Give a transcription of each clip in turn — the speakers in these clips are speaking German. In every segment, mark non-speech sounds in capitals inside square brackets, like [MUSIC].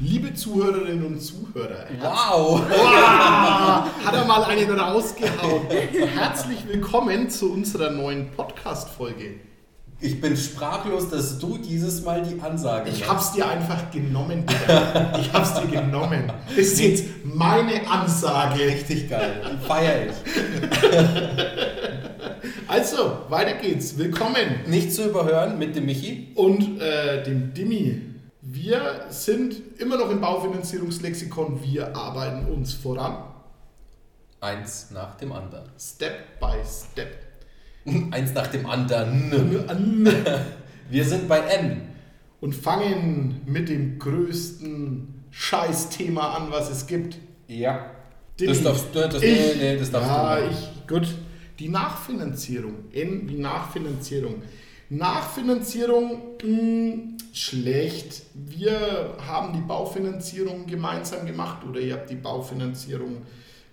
Liebe Zuhörerinnen und Zuhörer, Wow! wow, hat er mal einen rausgehauen. Herzlich willkommen zu unserer neuen Podcast-Folge. Ich bin sprachlos, dass du dieses Mal die Ansage Ich machst. hab's dir einfach genommen, Digga. Ich hab's dir genommen. Das ist jetzt meine Ansage. Richtig geil. Feier ich. Also, weiter geht's. Willkommen. Nicht zu überhören mit dem Michi. Und äh, dem Dimi. Wir sind immer noch im Baufinanzierungslexikon. Wir arbeiten uns voran. Eins nach dem anderen. Step by step. [LAUGHS] Eins nach dem anderen. An- [LAUGHS] Wir sind bei N. Und fangen mit dem größten Scheißthema an, was es gibt. Ja. Dimi. Das darfst du. Das, Ich- nee, nee, das darfst ja, du. ich, gut. Die Nachfinanzierung. N wie Nachfinanzierung. Nachfinanzierung, mh, schlecht. Wir haben die Baufinanzierung gemeinsam gemacht oder ihr habt die Baufinanzierung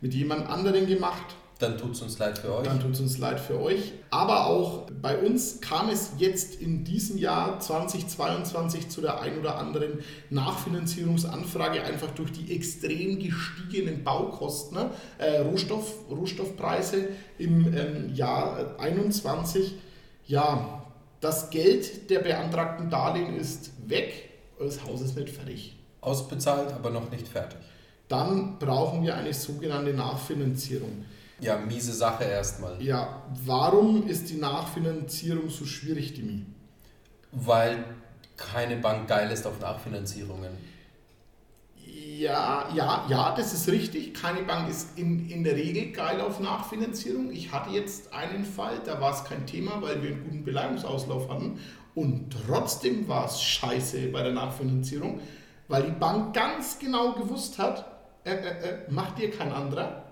mit jemand anderem gemacht. Dann tut's uns leid für euch. Dann tut es uns leid für euch. Aber auch bei uns kam es jetzt in diesem Jahr 2022 zu der ein oder anderen Nachfinanzierungsanfrage, einfach durch die extrem gestiegenen Baukosten, ne? äh, Rohstoff, Rohstoffpreise im ähm, Jahr 21. Ja, das Geld der beantragten Darlehen ist weg, das Haus ist nicht fertig. Ausbezahlt, aber noch nicht fertig. Dann brauchen wir eine sogenannte Nachfinanzierung. Ja, miese Sache erstmal. Ja, warum ist die Nachfinanzierung so schwierig, Dimi? Weil keine Bank geil ist auf Nachfinanzierungen. Ja, ja, ja, das ist richtig. Keine Bank ist in, in der Regel geil auf Nachfinanzierung. Ich hatte jetzt einen Fall, da war es kein Thema, weil wir einen guten Beleihungsauslauf hatten. Und trotzdem war es scheiße bei der Nachfinanzierung, weil die Bank ganz genau gewusst hat, äh, äh, äh, macht dir kein anderer.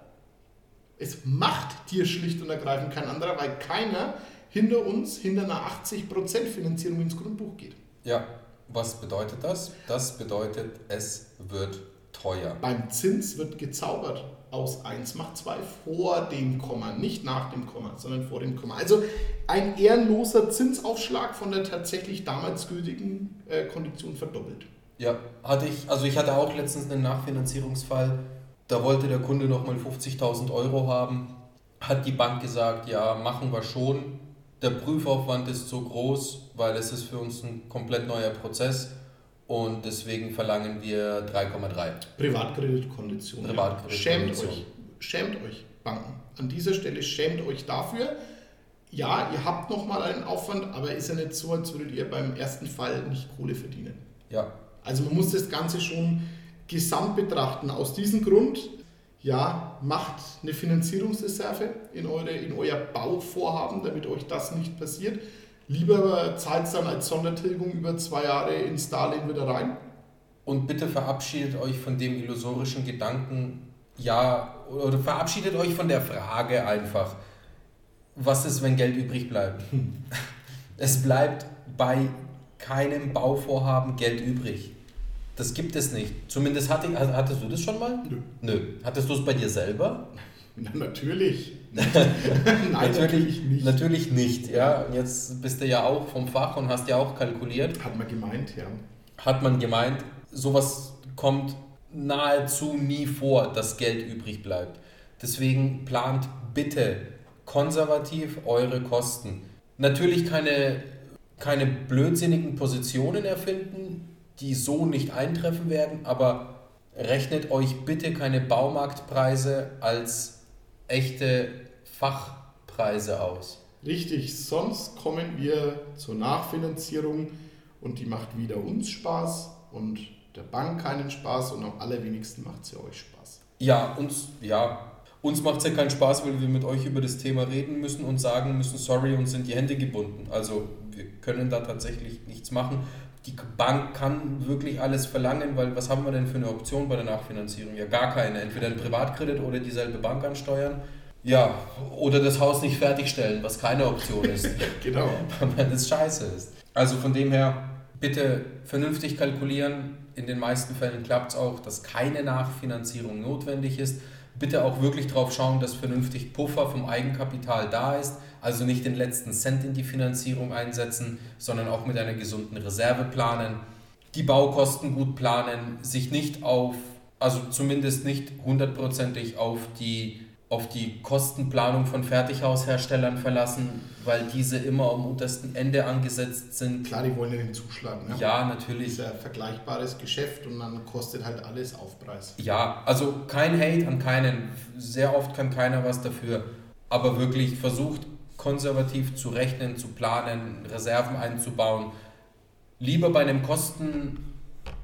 Es macht dir schlicht und ergreifend kein anderer, weil keiner hinter uns, hinter einer 80% Finanzierung ins Grundbuch geht. Ja, was bedeutet das? Das bedeutet, es wird teuer. Beim Zins wird gezaubert. Aus 1 macht 2 vor dem Komma, nicht nach dem Komma, sondern vor dem Komma. Also ein ehrenloser Zinsaufschlag von der tatsächlich damals gültigen äh, Kondition verdoppelt. Ja, hatte ich, also ich hatte auch letztens einen Nachfinanzierungsfall. Da wollte der Kunde nochmal 50.000 Euro haben. Hat die Bank gesagt, ja, machen wir schon. Der Prüfaufwand ist so groß, weil es ist für uns ein komplett neuer Prozess und deswegen verlangen wir 3,3. Privatkreditkondition. Privatkreditkondition. Schämt euch. Schämt euch, Banken. An dieser Stelle schämt euch dafür. Ja, ihr habt nochmal einen Aufwand, aber ist ja nicht so, als würdet ihr beim ersten Fall nicht Kohle verdienen. Ja, Also man muss das Ganze schon gesamt betrachten. Aus diesem Grund, ja, macht eine Finanzierungsreserve in, eure, in euer Bauvorhaben, damit euch das nicht passiert. Lieber zahlt es dann als Sondertilgung über zwei Jahre ins Darlehen wieder rein. Und bitte verabschiedet euch von dem illusorischen Gedanken, ja, oder verabschiedet euch von der Frage einfach, was ist, wenn Geld übrig bleibt? Es bleibt bei keinem Bauvorhaben Geld übrig. Das gibt es nicht. Zumindest hatte, hattest du das schon mal? Nö. Nö. Hattest du es bei dir selber? [LAUGHS] Na, natürlich. [LAUGHS] Nein, natürlich, nicht. Natürlich nicht, ja. Und jetzt bist du ja auch vom Fach und hast ja auch kalkuliert. Hat man gemeint, ja. hat man gemeint, sowas kommt nahezu nie vor, dass Geld übrig bleibt. Deswegen plant bitte konservativ eure Kosten. Natürlich keine, keine blödsinnigen Positionen erfinden, die so nicht eintreffen werden, aber rechnet euch bitte keine Baumarktpreise als echte Fachpreise aus. Richtig, sonst kommen wir zur Nachfinanzierung und die macht wieder uns Spaß und der Bank keinen Spaß und am allerwenigsten macht sie euch Spaß. Ja, uns, ja, uns macht es ja keinen Spaß, weil wir mit euch über das Thema reden müssen und sagen müssen, sorry, uns sind die Hände gebunden. Also wir können da tatsächlich nichts machen. Die Bank kann wirklich alles verlangen, weil was haben wir denn für eine Option bei der Nachfinanzierung? Ja, gar keine. Entweder ein Privatkredit oder dieselbe Bank ansteuern. Ja, oder das Haus nicht fertigstellen, was keine Option ist. [LAUGHS] Genau. weil das scheiße ist. Also von dem her, bitte vernünftig kalkulieren. In den meisten Fällen klappt es auch, dass keine Nachfinanzierung notwendig ist. Bitte auch wirklich darauf schauen, dass vernünftig Puffer vom Eigenkapital da ist. Also nicht den letzten Cent in die Finanzierung einsetzen, sondern auch mit einer gesunden Reserve planen. die Baukosten gut planen, sich nicht auf, also zumindest nicht hundertprozentig auf die auf die Kostenplanung von Fertighausherstellern verlassen, weil diese immer am untersten Ende angesetzt sind. Klar, die wollen ja den Zuschlag. Ne? Ja, natürlich. Das ist ja ein vergleichbares Geschäft und dann kostet halt alles Aufpreis. Ja, also kein Hate an keinen. Sehr oft kann keiner was dafür. Aber wirklich versucht konservativ zu rechnen, zu planen, Reserven einzubauen. Lieber bei einem Kosten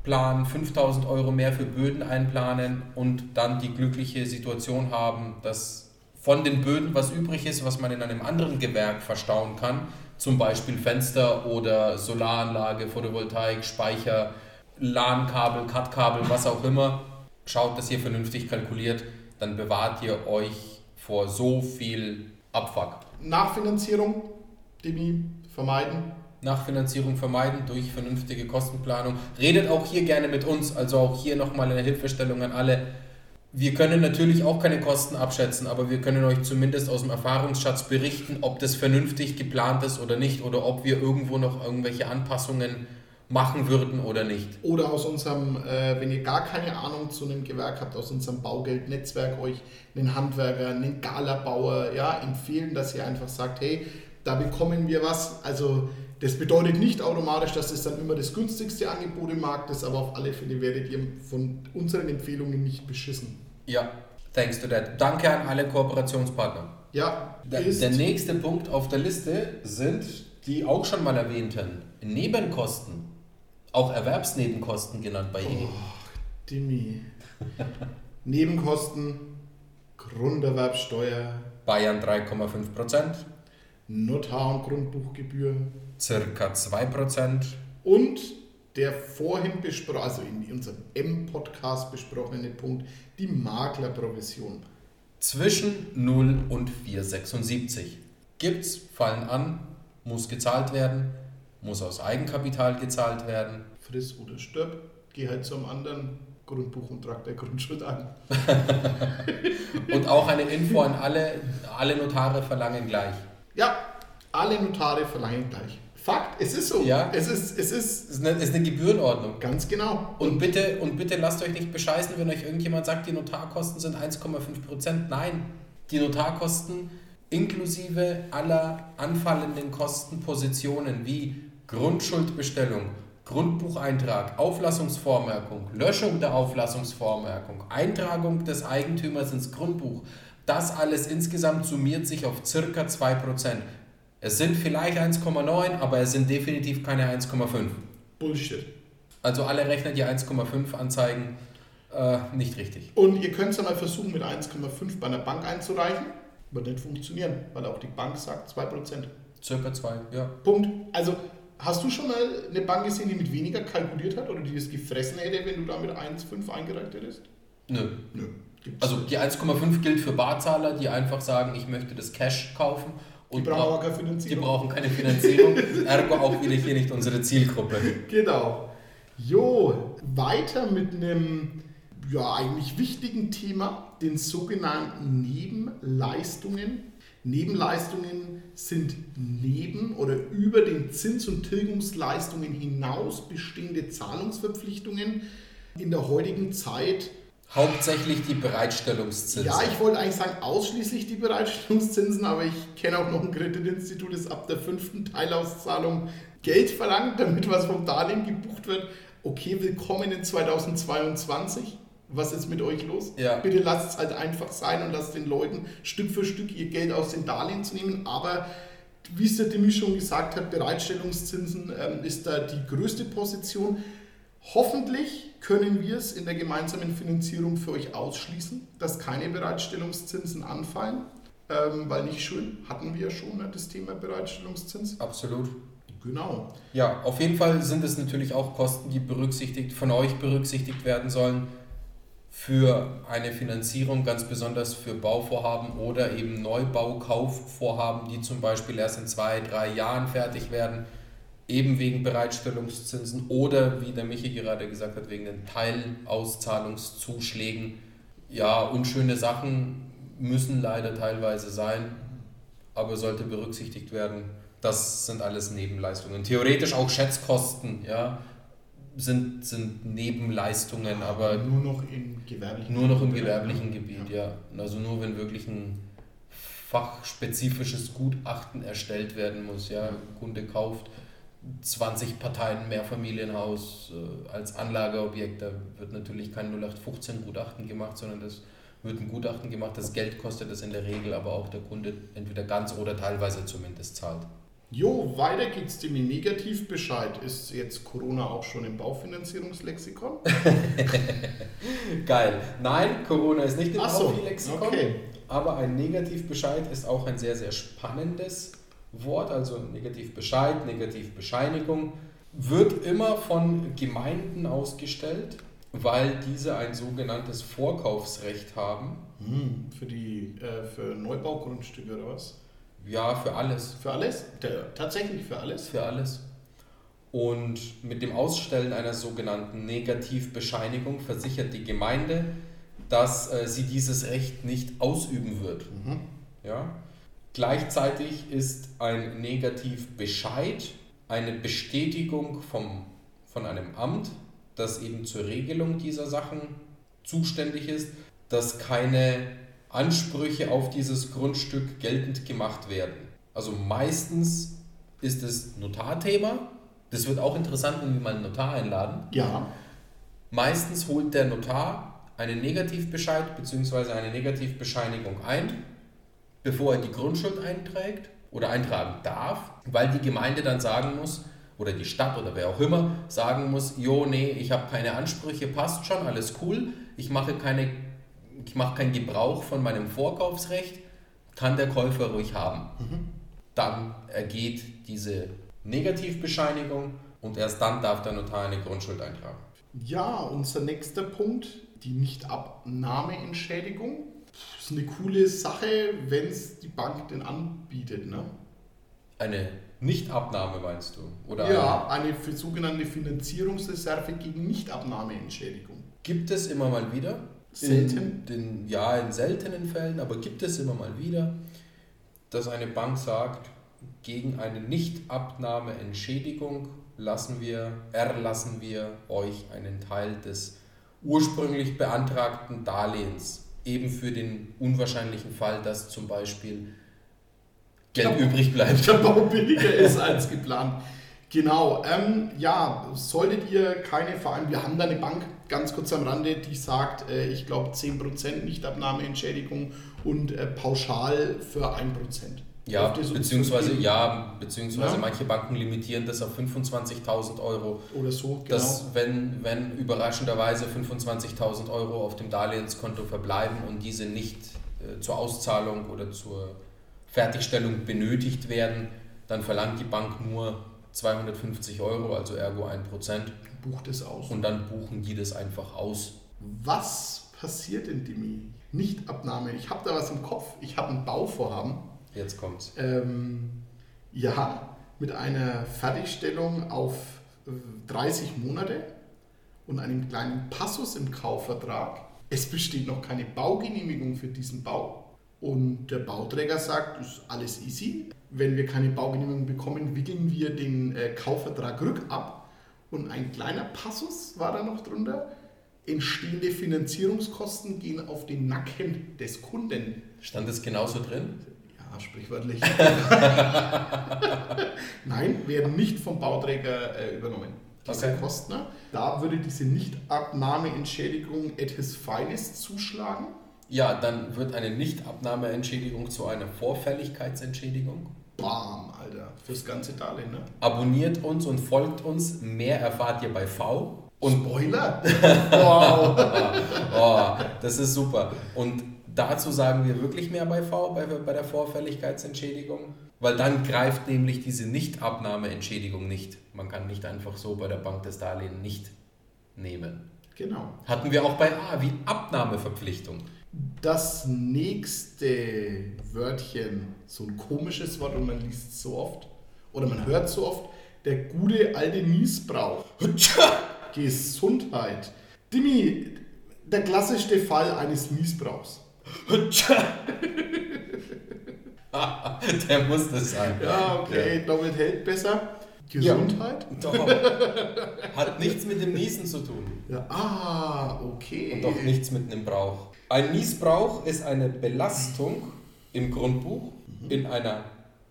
Plan 5000 Euro mehr für Böden einplanen und dann die glückliche Situation haben, dass von den Böden was übrig ist, was man in einem anderen Gewerk verstauen kann, zum Beispiel Fenster oder Solaranlage, Photovoltaik, Speicher, LAN-Kabel, CAT-Kabel, was auch immer. Schaut, dass ihr vernünftig kalkuliert, dann bewahrt ihr euch vor so viel Abfuck. Nachfinanzierung, Demi, vermeiden. Nachfinanzierung vermeiden durch vernünftige Kostenplanung. Redet auch hier gerne mit uns, also auch hier nochmal eine Hilfestellung an alle. Wir können natürlich auch keine Kosten abschätzen, aber wir können euch zumindest aus dem Erfahrungsschatz berichten, ob das vernünftig geplant ist oder nicht oder ob wir irgendwo noch irgendwelche Anpassungen machen würden oder nicht. Oder aus unserem, äh, wenn ihr gar keine Ahnung zu einem Gewerk habt, aus unserem Baugeldnetzwerk euch einen Handwerker, einen Galabauer ja, empfehlen, dass ihr einfach sagt, hey, da bekommen wir was. Also das bedeutet nicht automatisch, dass es dann immer das günstigste Angebot im Markt ist, aber auf alle Fälle werdet ihr von unseren Empfehlungen nicht beschissen. Ja, thanks to that. Danke an alle Kooperationspartner. Ja, der, der nächste Punkt auf der Liste sind die auch schon mal erwähnten Nebenkosten, auch Erwerbsnebenkosten genannt bei Ihnen. Oh, Dimi. Nebenkosten, Grunderwerbsteuer. Bayern 3,5 Prozent. Notar- und Grundbuchgebühr. Circa 2%. Und der vorhin besprochene, also in unserem M-Podcast besprochene Punkt, die Maklerprovision. Zwischen 0 und 4,76. Gibt's, fallen an, muss gezahlt werden, muss aus Eigenkapital gezahlt werden. Friss oder stirb, geh halt zum anderen Grundbuch und trag der Grundschuld an. [LAUGHS] und auch eine Info an alle, alle Notare verlangen gleich. Ja, alle Notare verlangen gleich. Fakt, es ist so. Ja. Es ist, es ist, es ist, eine, ist eine Gebührenordnung. Ganz genau. Und, und, bitte, und bitte lasst euch nicht bescheißen, wenn euch irgendjemand sagt, die Notarkosten sind 1,5 Prozent. Nein, die Notarkosten inklusive aller anfallenden Kostenpositionen wie Grundschuldbestellung, Grundbucheintrag, Auflassungsvormerkung, Löschung der Auflassungsvormerkung, Eintragung des Eigentümers ins Grundbuch, das alles insgesamt summiert sich auf circa 2%. Es sind vielleicht 1,9, aber es sind definitiv keine 1,5. Bullshit. Also alle rechnen die 1,5 Anzeigen äh, nicht richtig. Und ihr könnt es ja mal versuchen, mit 1,5 bei einer Bank einzureichen. Wird nicht funktionieren, weil auch die Bank sagt 2%. Circa 2, ja. Punkt. Also hast du schon mal eine Bank gesehen, die mit weniger kalkuliert hat oder die es gefressen hätte, wenn du da mit 1,5 eingereicht hättest? Nö. Nö. Gibt's also die 1,5 gilt für Barzahler, die einfach sagen, ich möchte das Cash kaufen. Und die brauchen keine Finanzierung. Die brauchen keine Finanzierung, ergo auch wieder hier nicht unsere Zielgruppe. Genau. Jo, weiter mit einem ja eigentlich wichtigen Thema, den sogenannten Nebenleistungen. Nebenleistungen sind neben oder über den Zins- und Tilgungsleistungen hinaus bestehende Zahlungsverpflichtungen in der heutigen Zeit Hauptsächlich die Bereitstellungszinsen. Ja, ich wollte eigentlich sagen, ausschließlich die Bereitstellungszinsen, aber ich kenne auch noch ein Kreditinstitut, das ab der fünften Teilauszahlung Geld verlangt, damit was vom Darlehen gebucht wird. Okay, willkommen in 2022. Was ist mit euch los? Ja. Bitte lasst es halt einfach sein und lasst den Leuten Stück für Stück ihr Geld aus den Darlehen zu nehmen. Aber wie es der Demi schon gesagt hat, Bereitstellungszinsen ähm, ist da die größte Position. Hoffentlich können wir es in der gemeinsamen Finanzierung für euch ausschließen, dass keine Bereitstellungszinsen anfallen, ähm, weil nicht schön, hatten wir ja schon ne, das Thema Bereitstellungszins. Absolut. Genau. Ja, auf jeden Fall sind es natürlich auch Kosten, die berücksichtigt, von euch berücksichtigt werden sollen für eine Finanzierung, ganz besonders für Bauvorhaben oder eben Neubaukaufvorhaben, die zum Beispiel erst in zwei, drei Jahren fertig werden eben wegen Bereitstellungszinsen oder, wie der Michi gerade gesagt hat, wegen den Teilauszahlungszuschlägen. Ja, unschöne Sachen müssen leider teilweise sein, aber sollte berücksichtigt werden. Das sind alles Nebenleistungen. Theoretisch auch Schätzkosten, ja. sind, sind Nebenleistungen, aber nur noch im gewerblichen nur noch im Gebiet, gewerblichen ja. Gebiet, ja. Also nur wenn wirklich ein fachspezifisches Gutachten erstellt werden muss, ja, Kunde kauft 20 Parteien Mehrfamilienhaus äh, als Anlageobjekt, da wird natürlich kein 0815 Gutachten gemacht, sondern das wird ein Gutachten gemacht, das Geld kostet das in der Regel, aber auch der Kunde entweder ganz oder teilweise zumindest zahlt. Jo, weiter geht's dem Negativbescheid. Ist jetzt Corona auch schon im Baufinanzierungslexikon? [LAUGHS] Geil. Nein, Corona ist nicht im Ach so, Baufi-Lexikon, okay. aber ein Negativbescheid ist auch ein sehr, sehr spannendes Wort, also Negativbescheid, Negativbescheinigung, wird immer von Gemeinden ausgestellt, weil diese ein sogenanntes Vorkaufsrecht haben. Hm, für die äh, für Neubaugrundstücke oder was? Ja, für alles. Für alles? Der, tatsächlich für alles? Für alles. Und mit dem Ausstellen einer sogenannten Negativbescheinigung versichert die Gemeinde, dass äh, sie dieses Recht nicht ausüben wird. Mhm. Ja? Gleichzeitig ist ein Negativbescheid eine Bestätigung vom, von einem Amt, das eben zur Regelung dieser Sachen zuständig ist, dass keine Ansprüche auf dieses Grundstück geltend gemacht werden. Also meistens ist es Notarthema. Das wird auch interessant, wenn wir mal einen Notar einladen. Ja. Meistens holt der Notar einen Negativbescheid bzw. eine Negativbescheinigung ein, bevor er die Grundschuld einträgt oder eintragen darf, weil die Gemeinde dann sagen muss, oder die Stadt oder wer auch immer, sagen muss, jo, nee, ich habe keine Ansprüche, passt schon, alles cool, ich mache, keine, ich mache keinen Gebrauch von meinem Vorkaufsrecht, kann der Käufer ruhig haben. Dann ergeht diese Negativbescheinigung und erst dann darf der Notar eine Grundschuld eintragen. Ja, unser nächster Punkt, die Nichtabnahmeentschädigung. Ist eine coole Sache, wenn es die Bank denn anbietet. Ne? Eine Nichtabnahme meinst du? Oder Ja, eine für sogenannte Finanzierungsreserve gegen Nichtabnahmeentschädigung. Gibt es immer mal wieder. Selten? In den, ja, in seltenen Fällen, aber gibt es immer mal wieder, dass eine Bank sagt, gegen eine Nichtabnahmeentschädigung lassen wir, erlassen wir euch einen Teil des ursprünglich beantragten Darlehens. Eben für den unwahrscheinlichen Fall, dass zum Beispiel Geld Ja. übrig bleibt. der Bau billiger ist [LAUGHS] als geplant. Genau, ähm, ja, solltet ihr keine Verein, wir haben da eine Bank, ganz kurz am Rande, die sagt, äh, ich glaube 10% Nichtabnahmeentschädigung und äh, pauschal für 1%. Ja, so beziehungsweise, ja, beziehungsweise Ja. manche Banken limitieren das auf 25.000 Euro. Oder so, genau. Dass, wenn, wenn überraschenderweise 25.000 Euro auf dem Darlehenskonto verbleiben und diese nicht äh, zur Auszahlung oder zur Fertigstellung benötigt werden, dann verlangt die Bank nur 250 Euro, also ergo 1%, Bucht es aus. und dann buchen die das einfach aus. Was passiert in Dimi? Nichtabnahme. Ich habe da was im Kopf. Ich habe ein Bauvorhaben. Jetzt kommt's. Ähm, ja, mit einer Fertigstellung auf äh, 30 Monate und einem kleinen Passus im Kaufvertrag. Es besteht noch keine Baugenehmigung für diesen Bau. Und der Bauträger sagt, ist alles easy. Wenn wir keine Baugenehmigung bekommen, wickeln wir den äh, Kaufvertrag rückab. Und ein kleiner Passus war da noch drunter. Entstehende Finanzierungskosten gehen auf den Nacken des Kunden. Stand es genauso drin? Ja, sprichwörtlich. [LAUGHS] Nein, werden nicht vom Bauträger äh, übernommen. Diese Okay. Kosten. ne? Da würde diese Nichtabnahmeentschädigung etwas Feines zuschlagen. Ja, dann wird eine Nichtabnahmeentschädigung zu einer Vorfälligkeitsentschädigung. Bam, Alter. Fürs ganze Darlehen, ne? Abonniert uns und folgt uns. Mehr erfahrt ihr bei V. Und Spoiler! [LAUGHS] wow! [LAUGHS] oh, das ist super. Und dazu sagen wir wirklich mehr bei V, bei, bei der Vorfälligkeitsentschädigung. Weil dann greift nämlich diese Nichtabnahmeentschädigung nicht. Man kann nicht einfach so bei der Bank das Darlehen nicht nehmen. Genau. Hatten wir auch bei A wie Abnahmeverpflichtung. Das nächste Wörtchen, so ein komisches Wort und man liest es so oft oder man hört so oft, der gute alte Niesbrauch. Gesundheit. Dimi, der klassischste Fall eines Niesbrauchs. [LAUGHS] Der muss das sein. Ja, okay, doppelt hält besser. Gesundheit? Doch. [LAUGHS] Hat nichts mit dem Niesen zu tun. Ja. Ah, okay. Und auch nichts mit einem Brauch. Ein Niesbrauch ist eine Belastung im Grundbuch in einer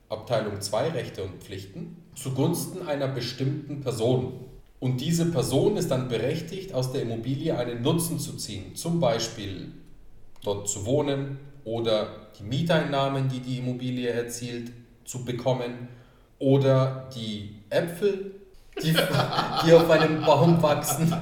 Abteilung 2 Rechte und Pflichten zugunsten einer bestimmten Person. Und diese Person ist dann berechtigt, aus der Immobilie einen Nutzen zu ziehen. Zum Beispiel dort zu wohnen oder die Mieteinnahmen, die die Immobilie erzielt, zu bekommen oder die Äpfel, die, die auf einem Baum wachsen,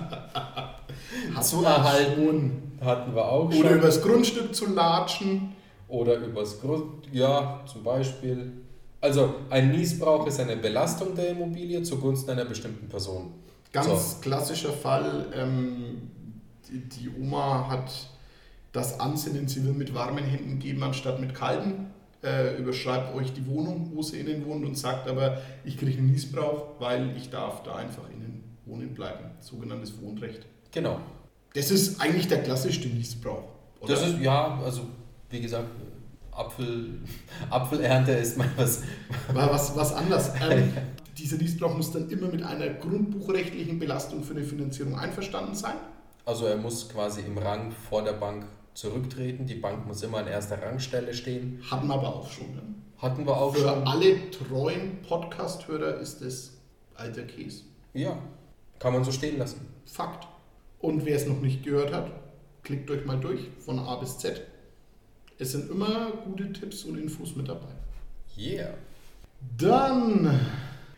zu erhalten. Hatten wir auch Oder schon. übers Grundstück zu latschen. Oder übers Grund, ja, zum Beispiel. Also ein Niesbrauch ist eine Belastung der Immobilie zugunsten einer bestimmten Person. Ganz klassischer Fall. Ähm, die, die Oma hat das Ansinnen, sie will mit warmen Händen geben, anstatt mit kalten. Äh, überschreibt euch die Wohnung, wo sie innen wohnt und sagt aber, ich kriege einen Niesbrauch, weil ich darf da einfach innen wohnen bleiben. Sogenanntes Wohnrecht. Genau. Das ist eigentlich der klassischste Niesbrauch. Oder? Das ist, ja, also wie gesagt, Apfel, [LAUGHS] Apfelernte ist mal was. War was, was anders. [LAUGHS] Ähm, dieser Niesbrauch muss dann immer mit einer grundbuchrechtlichen Belastung für eine Finanzierung einverstanden sein. Also er muss quasi im Rang vor der Bank zurücktreten. Die Bank muss immer an erster Rangstelle stehen. Hatten wir aber auch schon. Ne? Hatten wir auch Für schon. alle treuen Podcast-Hörer ist das alter Käse. Ja, kann man so stehen lassen. Fakt. Und wer es noch nicht gehört hat, klickt euch mal durch von A bis Z. Es sind immer gute Tipps und Infos mit dabei. Yeah. Dann,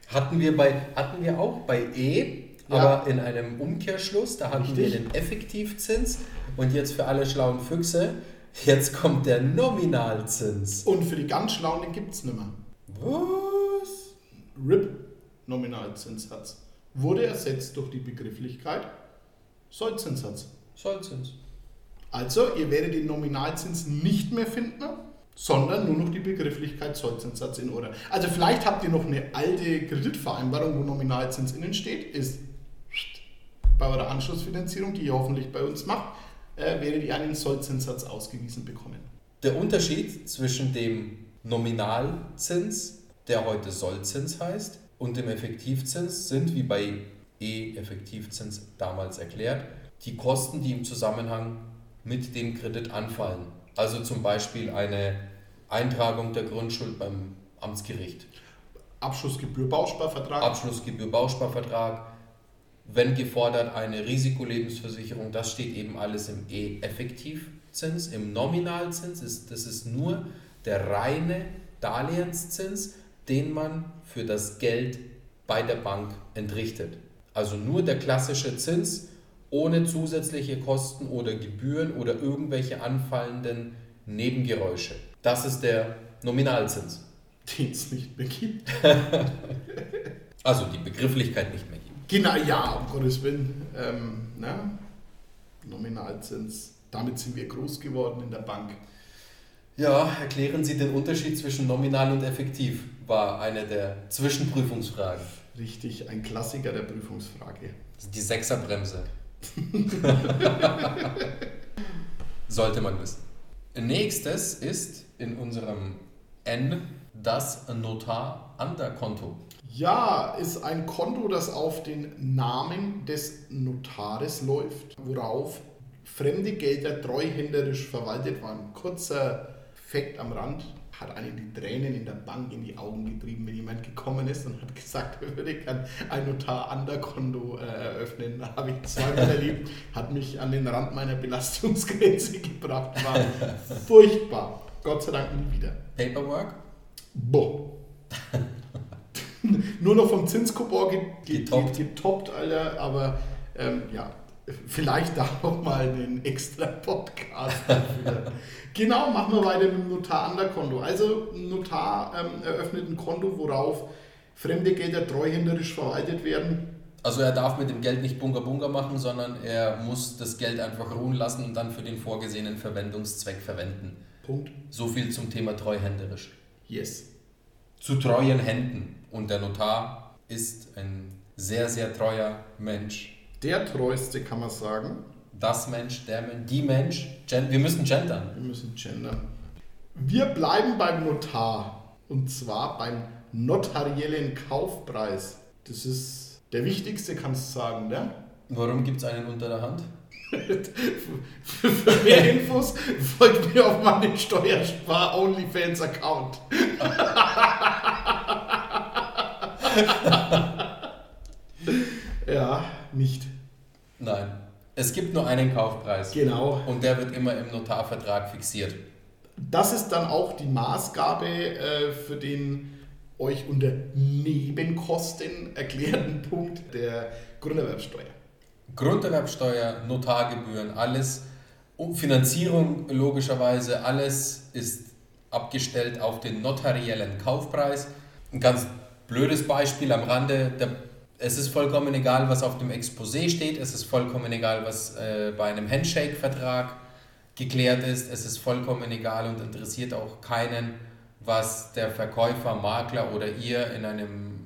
Hatten wir, bei, hatten wir auch bei E. aber in einem Umkehrschluss, da hatten wir Richtig. den Effektivzins und jetzt für alle schlauen Füchse, jetzt kommt der Nominalzins. und für die ganz Schlauen, den gibt es nicht mehr. Was? RIP, Nominalzinssatz, wurde ersetzt durch die Begrifflichkeit Sollzinssatz. Sollzins. Also, ihr werdet den Nominalzins nicht mehr finden, sondern nur noch die Begrifflichkeit Sollzinssatz in Order. Also, vielleicht habt ihr noch eine alte Kreditvereinbarung, wo Nominalzins innen steht, ist bei eurer Anschlussfinanzierung, die ihr hoffentlich bei uns macht, äh, werdet ihr einen Sollzinssatz ausgewiesen bekommen. Der Unterschied zwischen dem Nominalzins, der heute Sollzins heißt, und dem Effektivzins sind, wie bei E-Effektivzins damals erklärt, die Kosten, die im Zusammenhang mit dem Kredit anfallen. Also zum Beispiel eine Eintragung der Grundschuld beim Amtsgericht, Abschlussgebühr, Bausparvertrag. Abschlussgebühr, Bausparvertrag, wenn gefordert eine Risikolebensversicherung, das steht eben alles im E-Effektivzins. Im Nominalzins ist das ist nur der reine Darlehenszins, den man für das Geld bei der Bank entrichtet. Also nur der klassische Zins ohne zusätzliche Kosten oder Gebühren oder irgendwelche anfallenden Nebengeräusche. Das ist der Nominalzins. den es nicht mehr gibt. [LAUGHS] Also die Begrifflichkeit nicht mehr. Genau, ja, um Gottes Willen. Ähm, ne? Nominalzins. Damit sind wir groß geworden in der Bank. Ja, erklären Sie den Unterschied zwischen nominal und effektiv, war eine der Zwischenprüfungsfragen. Richtig, ein Klassiker der Prüfungsfrage. Die Sechserbremse. [LAUGHS] Sollte man wissen. Nächstes ist in unserem N das Notar-Anderkonto. Ja, ist ein Konto, das auf den Namen des Notares läuft, worauf fremde Gelder treuhänderisch verwaltet waren. Kurzer Fakt am Rand, hat einen die Tränen in der Bank in die Augen getrieben, wenn jemand gekommen ist und hat gesagt, er würde gern ein Notar-Anderkonto äh, eröffnen. Da habe ich zweimal erlebt, hat mich an den Rand meiner Belastungsgrenze [LAUGHS] gebracht, war furchtbar. Gott sei Dank nie wieder. Paperwork? Boah. [LAUGHS] Nur noch vom Zinskupor ge ge Getoppt. getoppt. Alter. Aber ähm, ja, vielleicht da [LAUGHS] noch mal einen extra Podcast dafür. [LAUGHS] genau, machen wir weiter mit dem Notar-Anderkonto. Also, ein Notar ähm, eröffnet ein Konto, worauf fremde Gelder treuhänderisch verwaltet werden. Also er darf mit dem Geld nicht Bunga Bunga machen, sondern er muss das Geld einfach ruhen lassen und dann für den vorgesehenen Verwendungszweck verwenden. Punkt. So viel zum Thema treuhänderisch. Yes. Zu treuen Händen. Und der Notar ist ein sehr, sehr treuer Mensch. Der treueste kann man sagen. Das Mensch, der Mensch, die Mensch. Wir müssen gendern. Wir müssen gendern. Wir bleiben beim Notar. Und zwar beim notariellen Kaufpreis. Das ist der wichtigste, kannst du sagen, ne? Warum gibt es einen unter der Hand? Für mehr Infos folgt mir auf meinen Steuerspar-OnlyFans-Account. [LAUGHS] [LAUGHS] ja, nicht. Nein. Es gibt nur einen Kaufpreis. Genau. Und der wird immer im Notarvertrag fixiert. Das ist dann auch die Maßgabe äh, für den euch unter Nebenkosten erklärten Punkt der Grunderwerbsteuer. Grunderwerbsteuer, Notargebühren, alles. Finanzierung logischerweise, alles ist abgestellt auf den notariellen Kaufpreis. Ein ganz blödes Beispiel am Rande, der, es ist vollkommen egal, was auf dem Exposé steht, es ist vollkommen egal, was äh, bei einem Handshake-Vertrag geklärt ist, es ist vollkommen egal und interessiert auch keinen, was der Verkäufer, Makler oder ihr in einem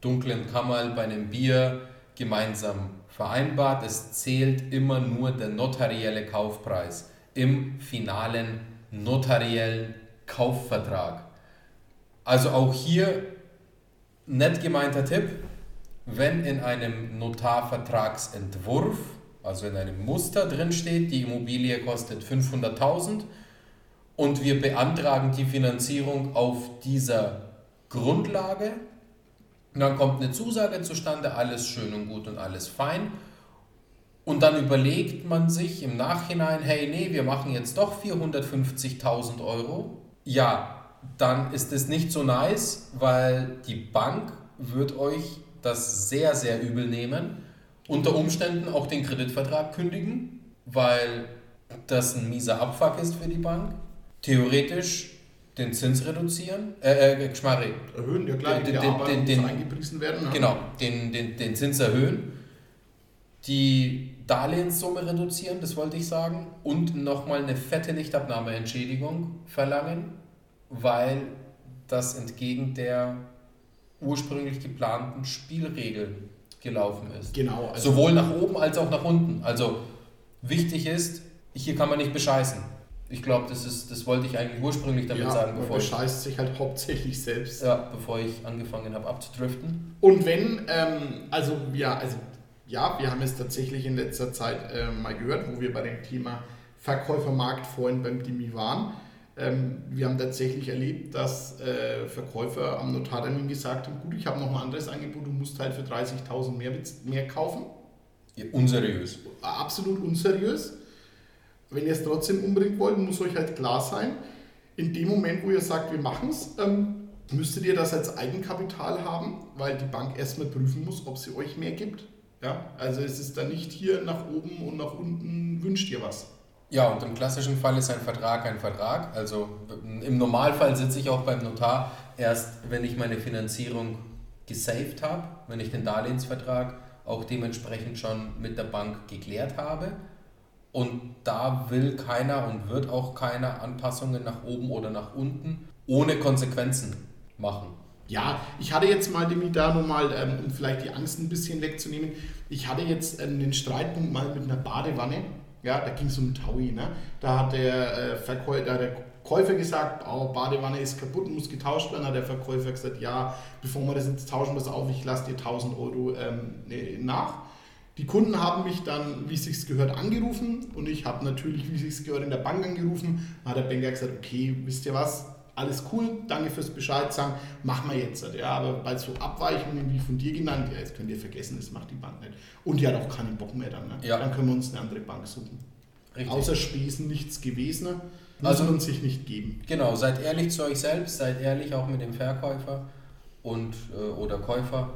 dunklen Kammerl bei einem Bier gemeinsam vereinbart. Es zählt immer nur der notarielle Kaufpreis im finalen notariellen Kaufvertrag. Also auch hier nett gemeinter Tipp, wenn in einem Notarvertragsentwurf, also in einem Muster drin steht, die Immobilie kostet 500.000 und wir beantragen die Finanzierung auf dieser Grundlage, dann kommt eine Zusage zustande, alles schön und gut und alles fein. Und dann überlegt man sich im Nachhinein, hey, nee, wir machen jetzt doch 450.000 Euro. Ja, dann ist es nicht so nice, weil die Bank wird euch das sehr, sehr übel nehmen. Unter Umständen auch den Kreditvertrag kündigen, weil das ein mieser Abfuck ist für die Bank. Theoretisch den Zins reduzieren, äh, äh Schmarri. Erhöhen, ja klar, den, den, den, den, eingepriesen werden. ne? Genau, den, den, den Zins erhöhen, die Darlehenssumme reduzieren, das wollte ich sagen, und nochmal eine fette Nichtabnahmeentschädigung verlangen, weil das entgegen der ursprünglich geplanten Spielregeln gelaufen ist. Genau. Also Sowohl nach oben als auch nach unten. Also wichtig ist, hier kann man nicht bescheißen. Ich glaube, das, ist, das wollte ich eigentlich ursprünglich damit ja, sagen, man bevor ich, bescheißt sich halt hauptsächlich selbst. ja, bevor ich angefangen habe abzudriften. Und wenn, ähm, also ja, also ja, wir haben es tatsächlich in letzter Zeit ähm, mal gehört, wo wir bei dem Thema Verkäufermarkt vorhin beim Dimi waren. Ähm, wir haben tatsächlich erlebt, dass äh, Verkäufer am Notartermin gesagt haben, gut, ich habe noch ein anderes Angebot, du musst halt für 30.000 mehr, mehr kaufen. Ja, unseriös. Absolut unseriös. Wenn ihr es trotzdem unbedingt wollt, muss euch halt klar sein, in dem Moment, wo ihr sagt, wir machen es, ähm, müsstet ihr das als Eigenkapital haben, weil die Bank erstmal prüfen muss, ob sie euch mehr gibt. Ja, also es ist dann nicht hier nach oben und nach unten wünscht ihr was. Ja, und im klassischen Fall ist ein Vertrag ein Vertrag. Also im Normalfall sitze ich auch beim Notar erst, wenn ich meine Finanzierung gesaved habe, wenn ich den Darlehensvertrag auch dementsprechend schon mit der Bank geklärt habe. Und da will keiner und wird auch keiner Anpassungen nach oben oder nach unten ohne Konsequenzen machen. Ja, ich hatte jetzt mal, Demi, da nochmal, ähm, um vielleicht die Angst ein bisschen wegzunehmen, ich hatte jetzt ähm, den Streitpunkt mal mit einer Badewanne. Ja, da ging es um Taui. Ne? Da hat der, äh, Verkäu da der Käufer gesagt, oh, Badewanne ist kaputt, muss getauscht werden. Hat der Verkäufer gesagt, ja, bevor wir das jetzt tauschen, pass auf, ich lasse dir 1000 Euro ähm, ne, nach. Die Kunden haben mich dann, wie es sich gehört, angerufen und ich habe natürlich, wie es sich gehört, in der Bank angerufen. Da hat der Banker gesagt, okay, wisst ihr was, alles cool, danke fürs Bescheid sagen, machen wir jetzt. Ja, aber bei so Abweichungen wie von dir genannt, ja, jetzt könnt ihr vergessen, das macht die Bank nicht. Und die hat auch keinen Bock mehr dann. Ne? Ja. Dann können wir uns eine andere Bank suchen. Richtig. Außer Spesen nichts gewesen, muss Also- man sich nicht geben. Genau, seid ehrlich zu euch selbst, seid ehrlich auch mit dem Verkäufer und äh, oder Käufer,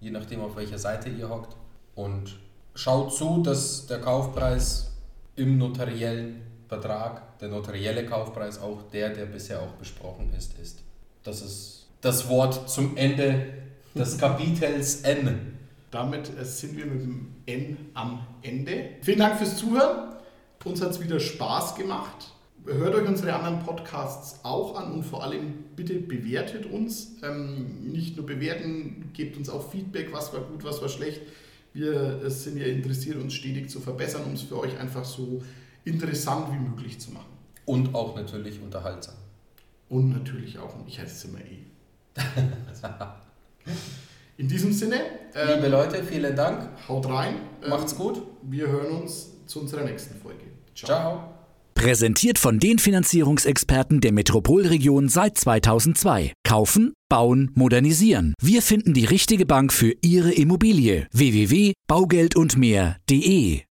je nachdem auf welcher Seite ihr hockt. Und schaut zu, dass der Kaufpreis im notariellen Vertrag, der notarielle Kaufpreis auch der, der bisher auch besprochen ist, ist. Das ist das Wort zum Ende des [LAUGHS] Kapitels N. Damit äh, sind wir mit dem N am Ende. Vielen Dank fürs Zuhören. Uns hat es wieder Spaß gemacht. Hört euch unsere anderen Podcasts auch an und vor allem bitte bewertet uns. Ähm, nicht nur bewerten, gebt uns auch Feedback, was war gut, was war schlecht. Wir äh, sind ja interessiert, uns stetig zu verbessern, um es für euch einfach so interessant wie möglich zu machen. Und auch natürlich unterhaltsam. Und natürlich auch, und ich heiße Zimmer E. In diesem Sinne, ähm, liebe Leute, vielen Dank. Haut rein. Macht's ähm, gut. Wir hören uns zu unserer nächsten Folge. Ciao. Ciao. Präsentiert von den Finanzierungsexperten der Metropolregion seit 2002. Kaufen, bauen, modernisieren. Wir finden die richtige Bank für Ihre Immobilie. www.baugeldundmehr.de